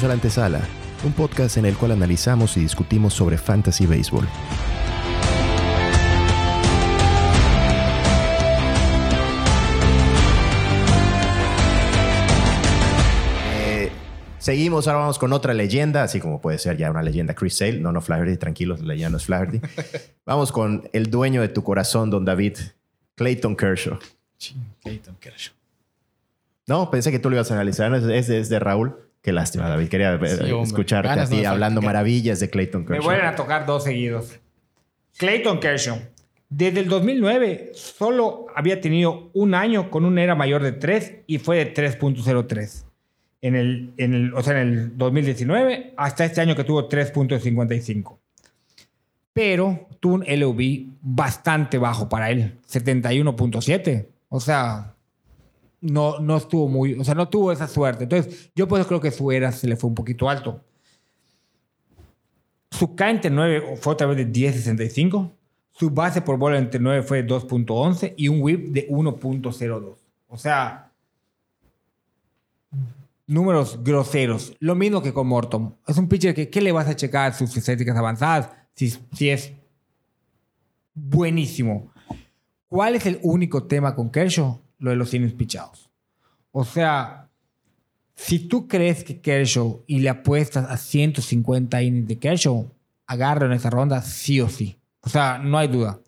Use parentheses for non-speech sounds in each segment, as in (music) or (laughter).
Bienvenidos a La Antesala, un podcast en el cual analizamos y discutimos sobre fantasy baseball. Eh, Seguimos, ahora vamos con otra leyenda, así como puede ser ya una leyenda Chris Sale. No, no Flaherty, tranquilos, la leyenda no es Flaherty. (laughs) vamos con el dueño de tu corazón, don David, Clayton Kershaw. Clayton Kershaw. No, pensé que tú lo ibas a analizar. ¿no? Es, es- es de Raúl. Qué lástima, David. Quería eh, Sí, escucharte Ganas a ti no hablando maravillas de Clayton Me Kershaw. vuelven a tocar dos seguidos. Clayton Kershaw. Desde el 2009 solo había tenido un año con una era mayor de 3 y fue de 3.03. En el, en el, o sea, en el 2019 hasta este año que tuvo 3.55. Pero tuvo un LOB bastante bajo para él, 71.7. O sea, no, no estuvo muy, o sea, no tuvo esa suerte. Entonces, yo pues creo que su era se le fue un poquito alto. Su K entre 9 fue otra vez de 10.65. Su base por bola entre 9 fue de 2.11 y un whip de 1.02. O sea, números groseros. Lo mismo que con Morton. Es un pitcher que, ¿qué le vas a checar sus estadísticas avanzadas? Si, si es buenísimo. ¿Cuál es el único tema con Kershaw? Lo de los innings pichados. O sea, si tú crees que Kershaw y le apuestas a 150 innings de Kershaw, agarra en esa ronda sí o sí. O sea, no hay duda.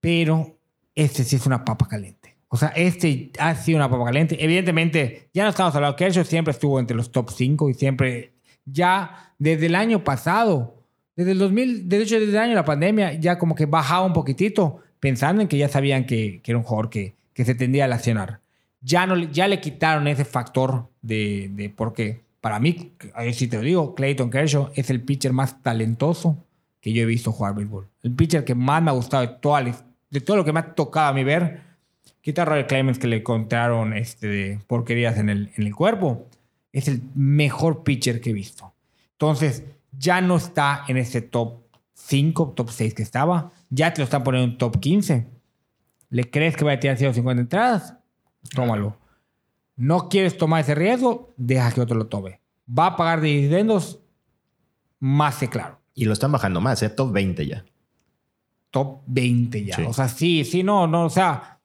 Pero este sí es una papa caliente. O sea, este ha sido una papa caliente. Evidentemente, ya no estamos hablando. Kershaw siempre estuvo entre los top 5 y siempre, ya desde el año pasado, desde el 2000, de hecho, desde el año de la pandemia, ya como que bajaba un poquitito, pensando en que ya sabían que, que era un jugador que, que se tendía a lesionar. Ya, no, ya le quitaron ese factor de, de porque para mí, sí te lo digo, Clayton Kershaw es el pitcher más talentoso que yo he visto jugar béisbol. El pitcher que más me ha gustado de, toda la- de todo lo que me ha tocado a mí ver. Quita a Roger Clemens que le encontraron este, porquerías en el, en el cuerpo. Es el mejor pitcher que he visto. Entonces, ya no está en ese top 5, top 6 que estaba. Ya te lo están poniendo en top 15. ¿Le crees que va a tirar 150 entradas? Tómalo. ¿No quieres tomar ese riesgo? Deja que otro lo tome. ¿Va a pagar de dividendos? Más que claro. Y lo están bajando más, ¿eh? Top 20 ya. Top 20 ya. Sí. O sea, sí, sí, no, no. O sea,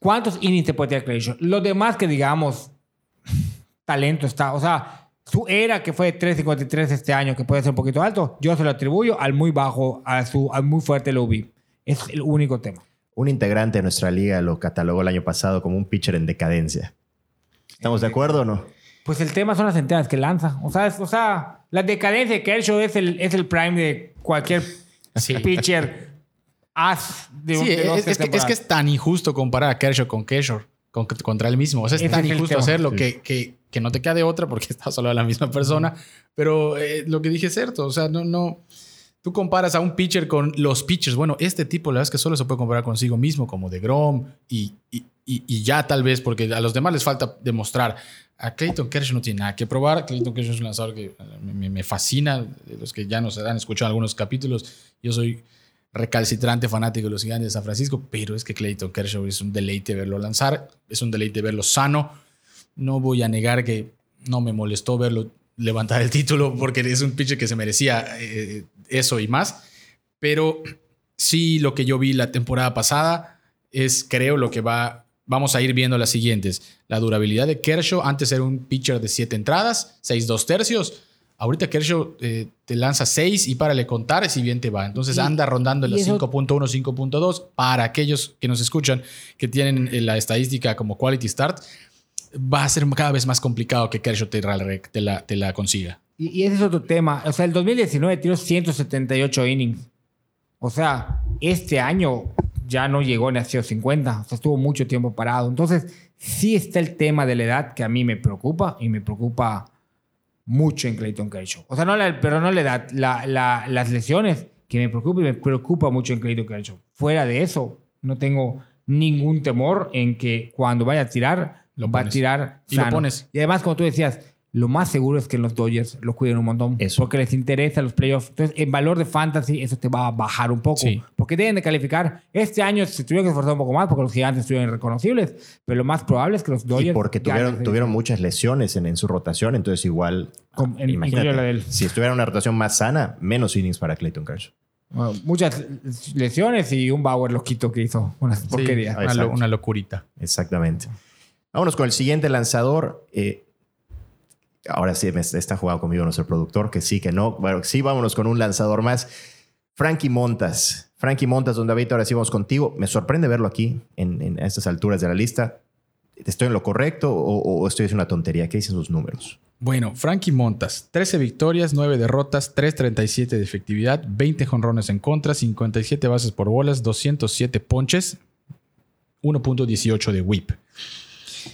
¿cuántos innings te puede tirar Kershaw? Los demás que digamos, (laughs) talento está. O sea, su era que fue de 3.53 este año, que puede ser un poquito alto, yo se lo atribuyo al muy bajo, a su al muy fuerte low B. Es el único tema. Un integrante de nuestra liga lo catalogó el año pasado como un pitcher en decadencia. ¿Estamos de acuerdo o no? Pues el tema son las entradas que lanza. O sea, es- o sea la decadencia de Kershaw es el, es el prime de cualquier Sí. pitcher as de, Sí, de es, que, es que es tan injusto comparar a Kershaw con Kershaw, con- contra él mismo. O sea, es Ese tan injusto hacerlo Sí. que, que, que no te queda de otra porque (laughs) estás hablando de la misma persona. Pero eh, lo que dije es cierto. O sea, no, no. Tú comparas a un pitcher con los pitchers. Bueno, este tipo, la verdad es que solo se puede comparar consigo mismo, como de Grom y, y, y- ya tal vez, porque a los demás les falta demostrar. A Clayton Kershaw no tiene nada que probar. Clayton Kershaw es un lanzador que eh, me fascina. De los que ya nos han escuchado algunos capítulos, yo soy recalcitrante fanático de los gigantes de San Francisco, pero es que Clayton Kershaw es un deleite verlo lanzar, es un deleite verlo sano. No voy a negar que no me molestó verlo levantar el título porque es un pitcher que se merecía eh, eso y más, pero sí lo que yo vi la temporada pasada es creo lo que va vamos a ir viendo las siguientes. La durabilidad de Kershaw antes era un pitcher de 7 entradas, 6 2 tercios. Ahorita Kershaw eh, te lanza 6 y párale contar si bien te va. Entonces Y- anda rondando en eso- 5.1, 5.2. Para aquellos que nos escuchan que tienen eh, la estadística como Quality Start, va a ser cada vez más complicado que Kershaw te, te la, te la consiga. Y, y ese es otro tema. O sea, el 2019 tiró 178 innings. O sea, este año ya no llegó ni a 150. O sea, estuvo mucho tiempo parado. Entonces, sí está el tema de la edad que a mí me preocupa y me preocupa mucho en Clayton Kershaw. O sea, no la, pero no la edad, la, la- las lesiones que me preocupa y me preocupa mucho en Clayton Kershaw. Fuera de eso, no tengo ningún temor en que cuando vaya a tirar, Lo va a tirar Y lo sano. pones. Y además, como tú decías, lo más seguro es que los Dodgers lo cuiden un montón. Eso. Porque les interesa los playoffs. Entonces, en valor de fantasy, eso te va a bajar un poco. Sí. Porque deben de calificar. Este año se tuvieron que esforzar un poco más porque los gigantes estuvieron irreconocibles, pero lo más probable es que los Dodgers... Y porque tuvieron, tuvieron muchas lesiones en, en su rotación, entonces igual, Con- en- imagínate, incluido la del- si estuviera una rotación más sana, menos innings para Clayton Kershaw. Bueno, muchas lesiones y un Bauer loquito que hizo unas Sí, porquerías. una, lo- una locurita. Exactamente. Vámonos con el siguiente lanzador. Eh, ahora sí está jugando conmigo nuestro productor, que sí, que no. Bueno, sí, vámonos con un lanzador más. Frankie Montas. Frankie Montas, don David, ahora sí vamos contigo. Me sorprende verlo aquí en, estas alturas de la lista. ¿Estoy en lo correcto o, o estoy haciendo una tontería? ¿Qué dicen sus números? Bueno, Frankie Montas, 13 victorias, 9 derrotas, 3.37 de efectividad, 20 jonrones en contra, 57 bases por bolas, 207 ponches, 1.18 de whip.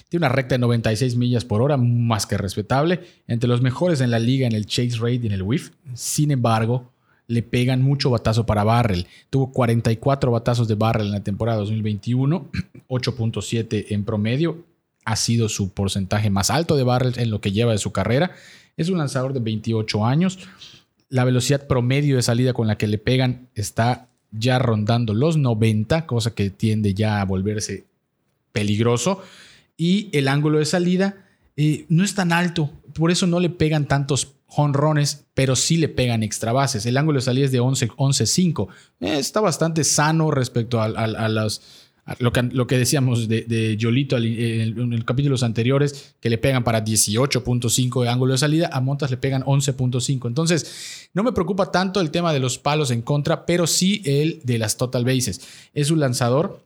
Tiene una recta de 96 millas por hora, más que respetable, entre los mejores en la liga en el chase rate y en el whiff. Sin embargo, le pegan mucho batazo para barrel. Tuvo 44 batazos de barrel en la temporada 2021, 8.7 (clears throat) en promedio. Ha sido su porcentaje más alto de barrel en lo que lleva de su carrera. Es un lanzador de 28 años. La velocidad promedio de salida con la que le pegan está ya rondando los 90, cosa que tiende ya a volverse peligroso. Y el ángulo de salida eh, no es tan alto, por eso no le pegan tantos jonrones, pero sí le pegan extra bases. El ángulo de salida es de 11, 11.5. Eh, está bastante sano respecto a, a- lo, que, lo que decíamos de, de Yolito al- en, en los capítulos anteriores, que le pegan para 18.5 de ángulo de salida, a Montas le pegan 11.5. Entonces, no me preocupa tanto el tema de los palos en contra, pero sí el de las total bases. Es un lanzador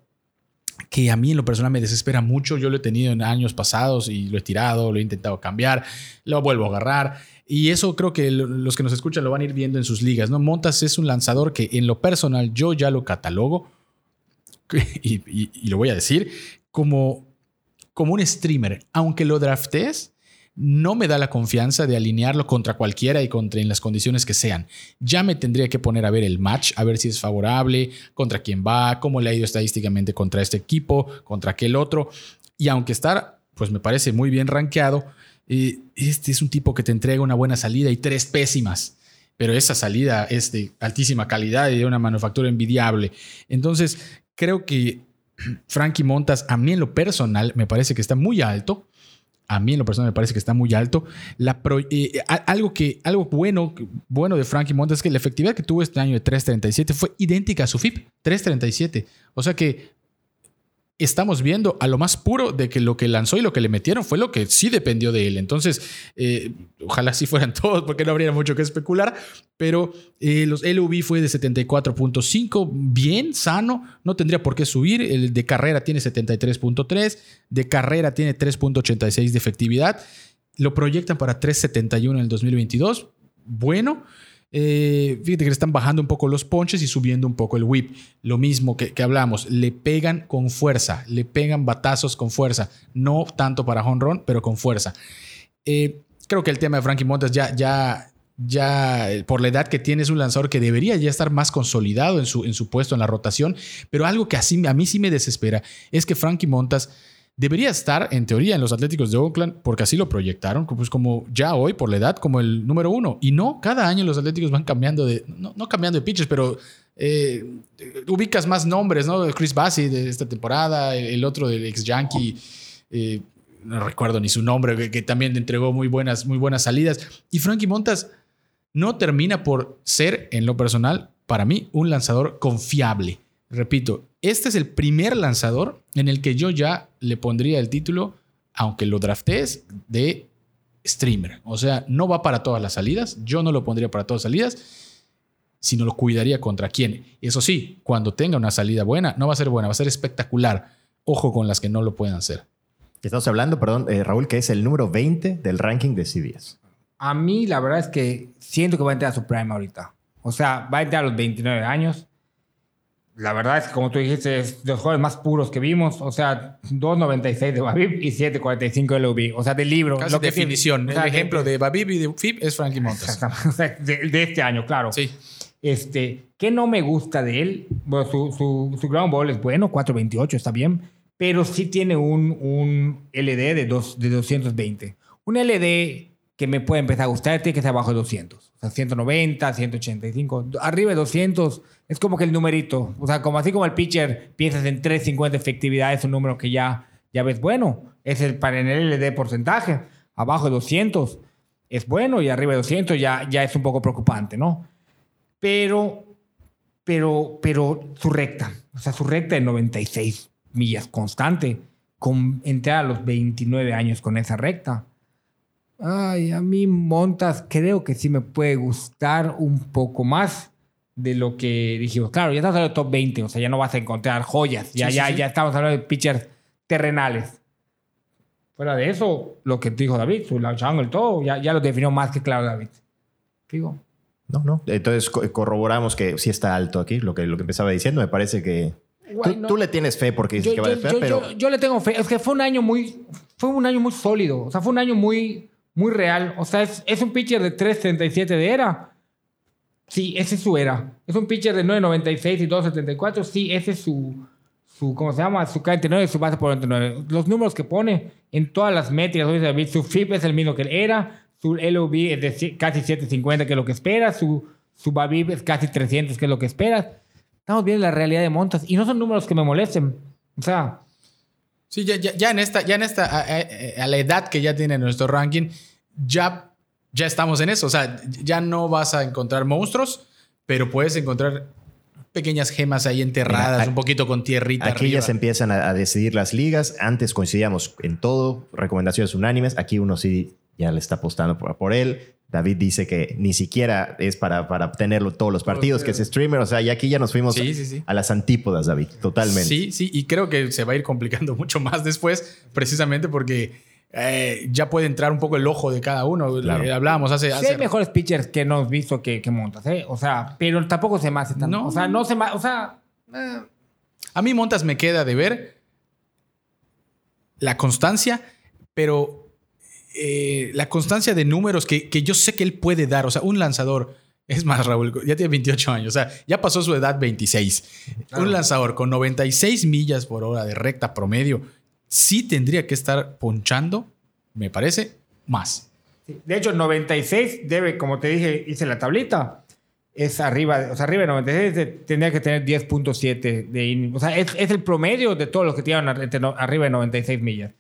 que a mí en lo personal me desespera mucho. Yo lo he tenido en años pasados y lo he tirado, lo he intentado cambiar, lo vuelvo a agarrar. Y eso creo que lo- los que nos escuchan lo van a ir viendo en sus ligas. ¿no? Montas es un lanzador que en lo personal yo ya lo catalogo, (laughs) y lo voy a decir, como, como un streamer. Aunque lo draftees, no me da la confianza de alinearlo contra cualquiera y contra en las condiciones que sean. Ya me tendría que poner a ver el match, a ver si es favorable, contra quién va, cómo le ha ido estadísticamente contra este equipo, contra aquel otro. Y aunque estar, pues me parece muy bien rankeado, eh, este es un tipo que te entrega una buena salida y tres pésimas. Pero esa salida es de altísima calidad y de una manufactura envidiable. Entonces, creo que (clears throat) Frankie Montas, a mí en lo personal, me parece que está muy alto. A mí en lo personal me parece que está muy alto. Eh, algo, que, algo bueno, bueno de Frankie Montas es que la efectividad que tuvo este año de 3.37 fue idéntica a su FIP, 3.37. O sea que estamos viendo a lo más puro de que lo que lanzó y lo que le metieron fue lo que sí dependió de él. Entonces, eh, ojalá sí fueran (laughs) todos porque no habría mucho que especular, pero eh, los LUV fue de 74.5, bien, sano, no tendría por qué subir. El de carrera tiene 73.3, de carrera tiene 3.86 de efectividad. Lo proyectan para 3.71 en el 2022. Bueno, eh, fíjate que le están bajando un poco los ponches y subiendo un poco el whip. Lo mismo que, hablamos, le pegan con fuerza, le pegan batazos con fuerza. No tanto para home run, pero con fuerza. Eh, creo que el tema de Frankie Montas ya, ya, ya eh, por la edad que tiene es un lanzador que debería ya estar más consolidado en su, en su puesto en la rotación. Pero algo que a mí sí me desespera es que Frankie Montas debería estar en teoría en los Atléticos de Oakland porque así lo proyectaron, pues como ya hoy por la edad como el número uno. Y no, cada año los Atléticos van cambiando de, no, cambiando de pitchers, pero eh, ubicas más nombres, ¿no? Chris Bassi de esta temporada, el, otro del ex Yankee. eh, no recuerdo ni su nombre, que, que también entregó muy buenas, muy buenas salidas. Y Frankie Montas no termina por ser, en lo personal, para mí, un lanzador confiable. Repito, este es el primer lanzador en el que yo ya le pondría el título, aunque lo draftees, de streamer. O sea, no va para todas las salidas. Yo no lo pondría para todas las salidas, sino lo cuidaría contra quién. Eso sí, cuando tenga una salida buena, no va a ser buena, va a ser espectacular. Ojo con las que no lo pueden hacer. Estamos hablando, perdón, eh, Raúl, que es el número 20 del ranking de CBS. A mí la verdad es que siento que va a entrar a su prime ahorita. O sea, va a entrar a los 29 años. La verdad es que, como tú dijiste, es de los jugadores más puros que vimos. O sea, 2.96 de Babib y 7.45 de LUB. O sea, del libro. Casi Lo que definición. o sea, el ejemplo de Babib y de FIP es Frankie. (laughs) O sea, de, de este año, claro. Sí. Este, ¿Qué no me gusta de él? Bueno, su, su, su ground ball es bueno, 428, está bien, pero sí tiene un, un LD de, dos, de 220. Un LD que me puede empezar a gustar, tiene que ser abajo de 200. O sea, 190, 185. Arriba de 200 es como que el numerito. O sea, como así como el pitcher piensas en 350 efectividad, es un número que ya, ya ves bueno. Es el para en el LD porcentaje. Abajo de 200 es bueno y arriba de 200 ya, ya es un poco preocupante, ¿no? Pero, pero, pero su recta, o sea, su recta de 96 millas constante, con entrar a los 29 años con esa recta. Ay, a mí Montas creo que sí me puede gustar un poco más de lo que dijimos. Claro, ya estamos hablando de top 20, o sea, ya no vas a encontrar joyas, ya, Sí, sí, ya, sí. ya estamos hablando de pitchers terrenales. Fuera de eso, lo que dijo David, su launch angle, todo, ya, ya lo definió más que claro David. Digo, No, no. Entonces co- corroboramos que sí está alto aquí, lo que, lo que empezaba diciendo. Me parece que. Guay, tú, no. tú le tienes fe porque dices yo, que va yo- de fe, yo- pero. yo le tengo fe. Es que fue un año muy, fue un año muy sólido. O sea, fue un año muy, muy real. O sea, es, es un pitcher de 3.37 de era. Sí, ese es su era. Es un pitcher de 9.96 y 2.74. Sí, ese es su, su, ¿cómo se llama? Su K29 y su base por 99. Los números que pone en todas las métricas, su FIP es el mismo que él era. Su LOB es de casi 750, que es lo que esperas. Su, su BABIP es casi 300, que es lo que esperas. Estamos viendo la realidad de Montas. Y no son números que me molesten. O sea, Sí, ya, ya, ya en esta, ya en esta a, a- a la edad que ya tiene nuestro ranking, ya, ya estamos en eso. O sea, ya no vas a encontrar monstruos, pero puedes encontrar pequeñas gemas ahí enterradas, Mira, un poquito con tierrita. Aquí arriba. ya se empiezan a, a decidir las ligas. Antes coincidíamos en todo, recomendaciones unánimes. Aquí uno sí ya le está apostando por, por él. David dice que ni siquiera es para, para obtenerlo todos los partidos, que es streamer. O sea, y aquí ya nos fuimos Sí, sí, sí. a las antípodas, David, totalmente. Sí, sí, y creo que se va a ir complicando (laughs) mucho más después, precisamente porque eh, ya puede entrar un poco el ojo de cada uno. Claro. Eh, hablábamos hace. Sí hace- hay mejores pitchers que no hemos visto que, que Montas, ¿eh? O sea, pero tampoco se me hace tan... No. O sea, no se me... O sea... eh, A mí Montas me queda de ver la constancia, pero eh, la constancia de números que, que yo sé que él puede dar. O sea, un lanzador, es más, Raúl, ya tiene 28 años, o sea, ya pasó su edad 26. Un lanzador con 96 millas por hora de recta promedio, sí tendría que estar ponchando, me parece, más. De hecho, 96 debe, como te dije, hice la tablita. Es arriba, o sea, arriba de 96 de- tendría que tener 10.7 de. O sea, es, es el promedio de todos los que tiran entre arriba de 96 millas.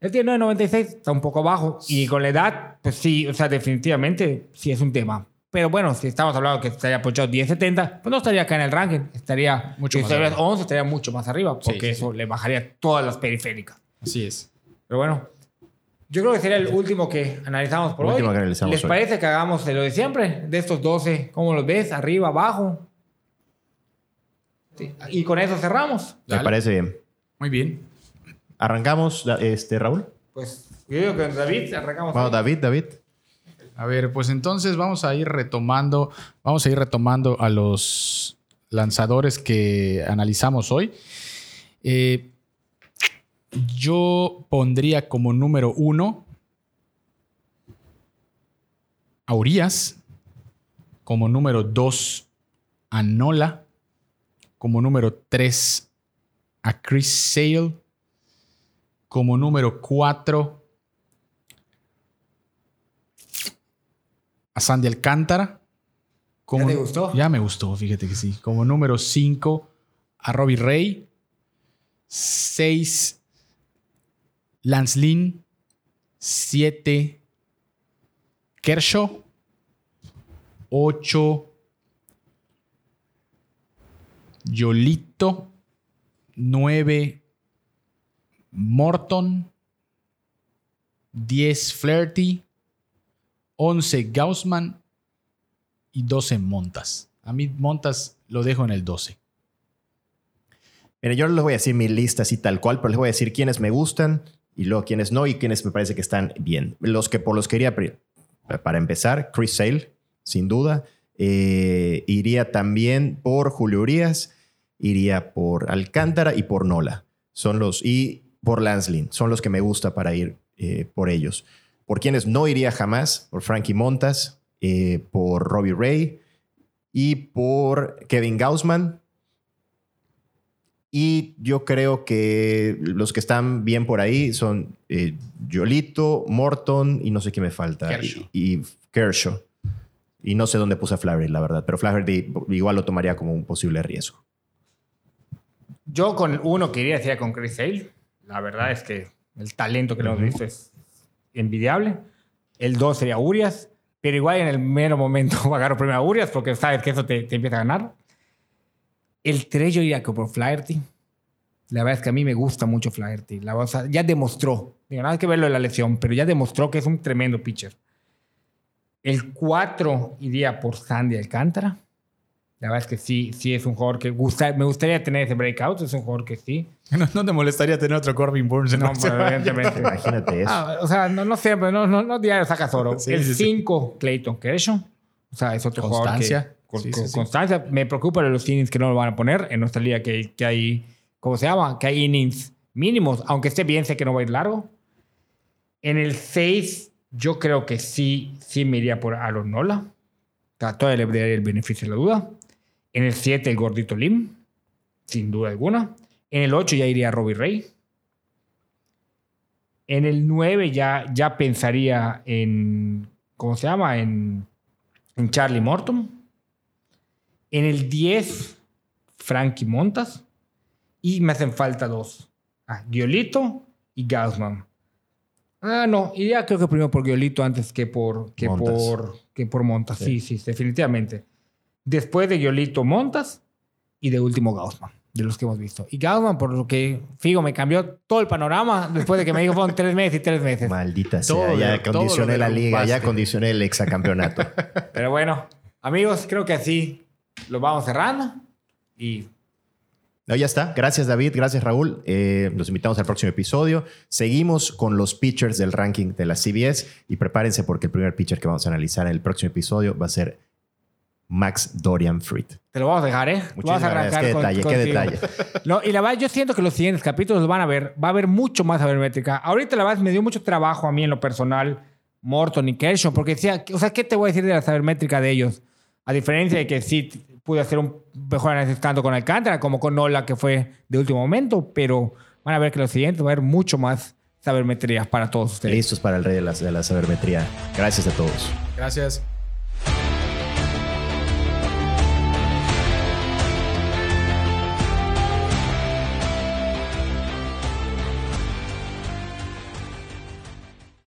Él tiene 9.96, está un poco bajo. Y con la edad, pues sí, o sea, definitivamente sí es un tema. Pero bueno, si estamos hablando que estaría ponchado 10.70, pues no estaría acá en el ranking. Estaría, Mucho si más estuvieras arriba. 11, estaría mucho más arriba, Sí, porque sí, eso le bajaría todas las periféricas. Así es. Pero bueno, yo creo que sería el último que analizamos por Último hoy. que analizamos ¿Les hoy. parece que hagamos de lo de siempre? De estos 12, ¿cómo los ves? Arriba, abajo. Sí, Y con eso cerramos. Me Dale. parece bien. Muy bien. Arrancamos, este, Raúl. Pues yo digo que con David arrancamos. Bueno. David, David. A ver, pues entonces vamos a ir retomando, vamos a ir retomando a los lanzadores que analizamos hoy. Eh, yo pondría como número uno a Urias, como número dos a Nola, como número tres a Chris Sale, como número cuatro a Sandy Alcántara. Como, te gustó? Ya me gustó, fíjate que sí. Como número 5 a Robbie Ray. 6 Lance Lynn. 7 Kershaw. 8 Yolito. 9 Morton. 10 Flaherty. 11 Gaussman y 12 Montas. A mí Montas lo dejo en el 12. Mira, yo les voy a decir mi lista así tal cual, pero les voy a decir quiénes me gustan y luego quiénes no y quiénes me parece que están bien. Los que por los quería, pri- para empezar, Chris Sale, sin duda. Eh, iría también por Julio Urias, iría por Alcántara y por Nola. Son los, y por Lance Lynn. Son los que me gusta para ir eh, por ellos. Por quienes no iría jamás, por Frankie Montas, eh, por Robbie Ray y por Kevin Gaussman Y yo creo que los que están bien por ahí son eh, Yolito, Morton y no sé qué me falta. Kershaw. Y, y Kershaw. Y no sé dónde puse a Flaherty, la verdad. Pero Flaherty igual lo tomaría como un posible riesgo. Yo con uno que iría sería con Chris Sale. La verdad es que el talento que le hemos visto es envidiable. El dos sería Urias. Pero igual en el mero momento (laughs) agarro primero a Urias porque sabes que eso te, te empieza a ganar. El 3 yo iría por Flaherty. La verdad es que a mí me gusta mucho Flaherty. La, o sea, ya demostró. Digo, nada que verlo en la lesión, pero ya demostró que es un tremendo pitcher. El 4 iría por Sandy Alcántara. La verdad es que sí, sí es un jugador que gusta, me gustaría tener ese breakout. Es un jugador que sí. (laughs) No, no te molestaría tener otro Corbin Burns en No, evidentemente. Imagínate eso. Ah, o sea, no, no siempre, no, no, no diario sacas oro. (laughs) Sí, el sí, sí. 5, Clayton Kershaw. O sea, es otro Constancia. jugador que... Con, Sí, con. Constancia. Me preocupa de los innings que no lo van a poner en nuestra liga que, que hay... ¿Cómo se llama? Que hay innings mínimos. Aunque esté bien, sé que no va a ir largo. En el 6, yo creo que sí, sí me iría por Aaron Nola. O sea, Todavía le daría el beneficio de la duda. En el 7, el gordito Lim. Sin duda alguna. En el 8 ya iría Robbie Ray. En el 9 ya, ya pensaría en. ¿Cómo se llama? En, en Charlie Morton. En el 10, Frankie Montas. Y me hacen falta dos. Ah, Giolito y Gaussman. Ah, no. Iría creo que primero por Giolito antes que por, que Montas. por, que por Montas. Sí. Sí. sí, definitivamente. Después de Giolito, Montas. Y de último Gaussman. De los que hemos visto. Y Gaussman, por lo que Figo me cambió todo el panorama después de que me dijo fueron tres meses y tres meses. Maldita sea. Ya condicioné la liga, ya condicioné el exacampeonato. (laughs) Pero bueno, amigos, creo que así lo vamos cerrando. Y No, ya está. Gracias, David. Gracias, Raúl. Eh, los invitamos al próximo episodio. Seguimos con los pitchers del ranking de la CBS y prepárense porque el primer pitcher que vamos a analizar en el próximo episodio va a ser Max Dorian Fried. te lo vamos a dejar, ¿eh? Tú Muchísimas vas a gracias. Qué con- detalle, qué contigo. detalle. No, y la verdad, yo siento que los siguientes capítulos los van a ver. Va a haber mucho más sabermétrica. Ahorita, la verdad, me dio mucho trabajo a mí en lo personal, Morton y Kershaw, porque decía, o sea, ¿qué te voy a decir de la sabermétrica de ellos? A diferencia de que sí pude hacer un mejor análisis tanto con Alcántara como con Nola, que fue de último momento, pero van a ver que los siguientes va a haber mucho más sabermetría para todos ustedes. Listos para el rey de la, de la sabermetría. Gracias a todos. Gracias.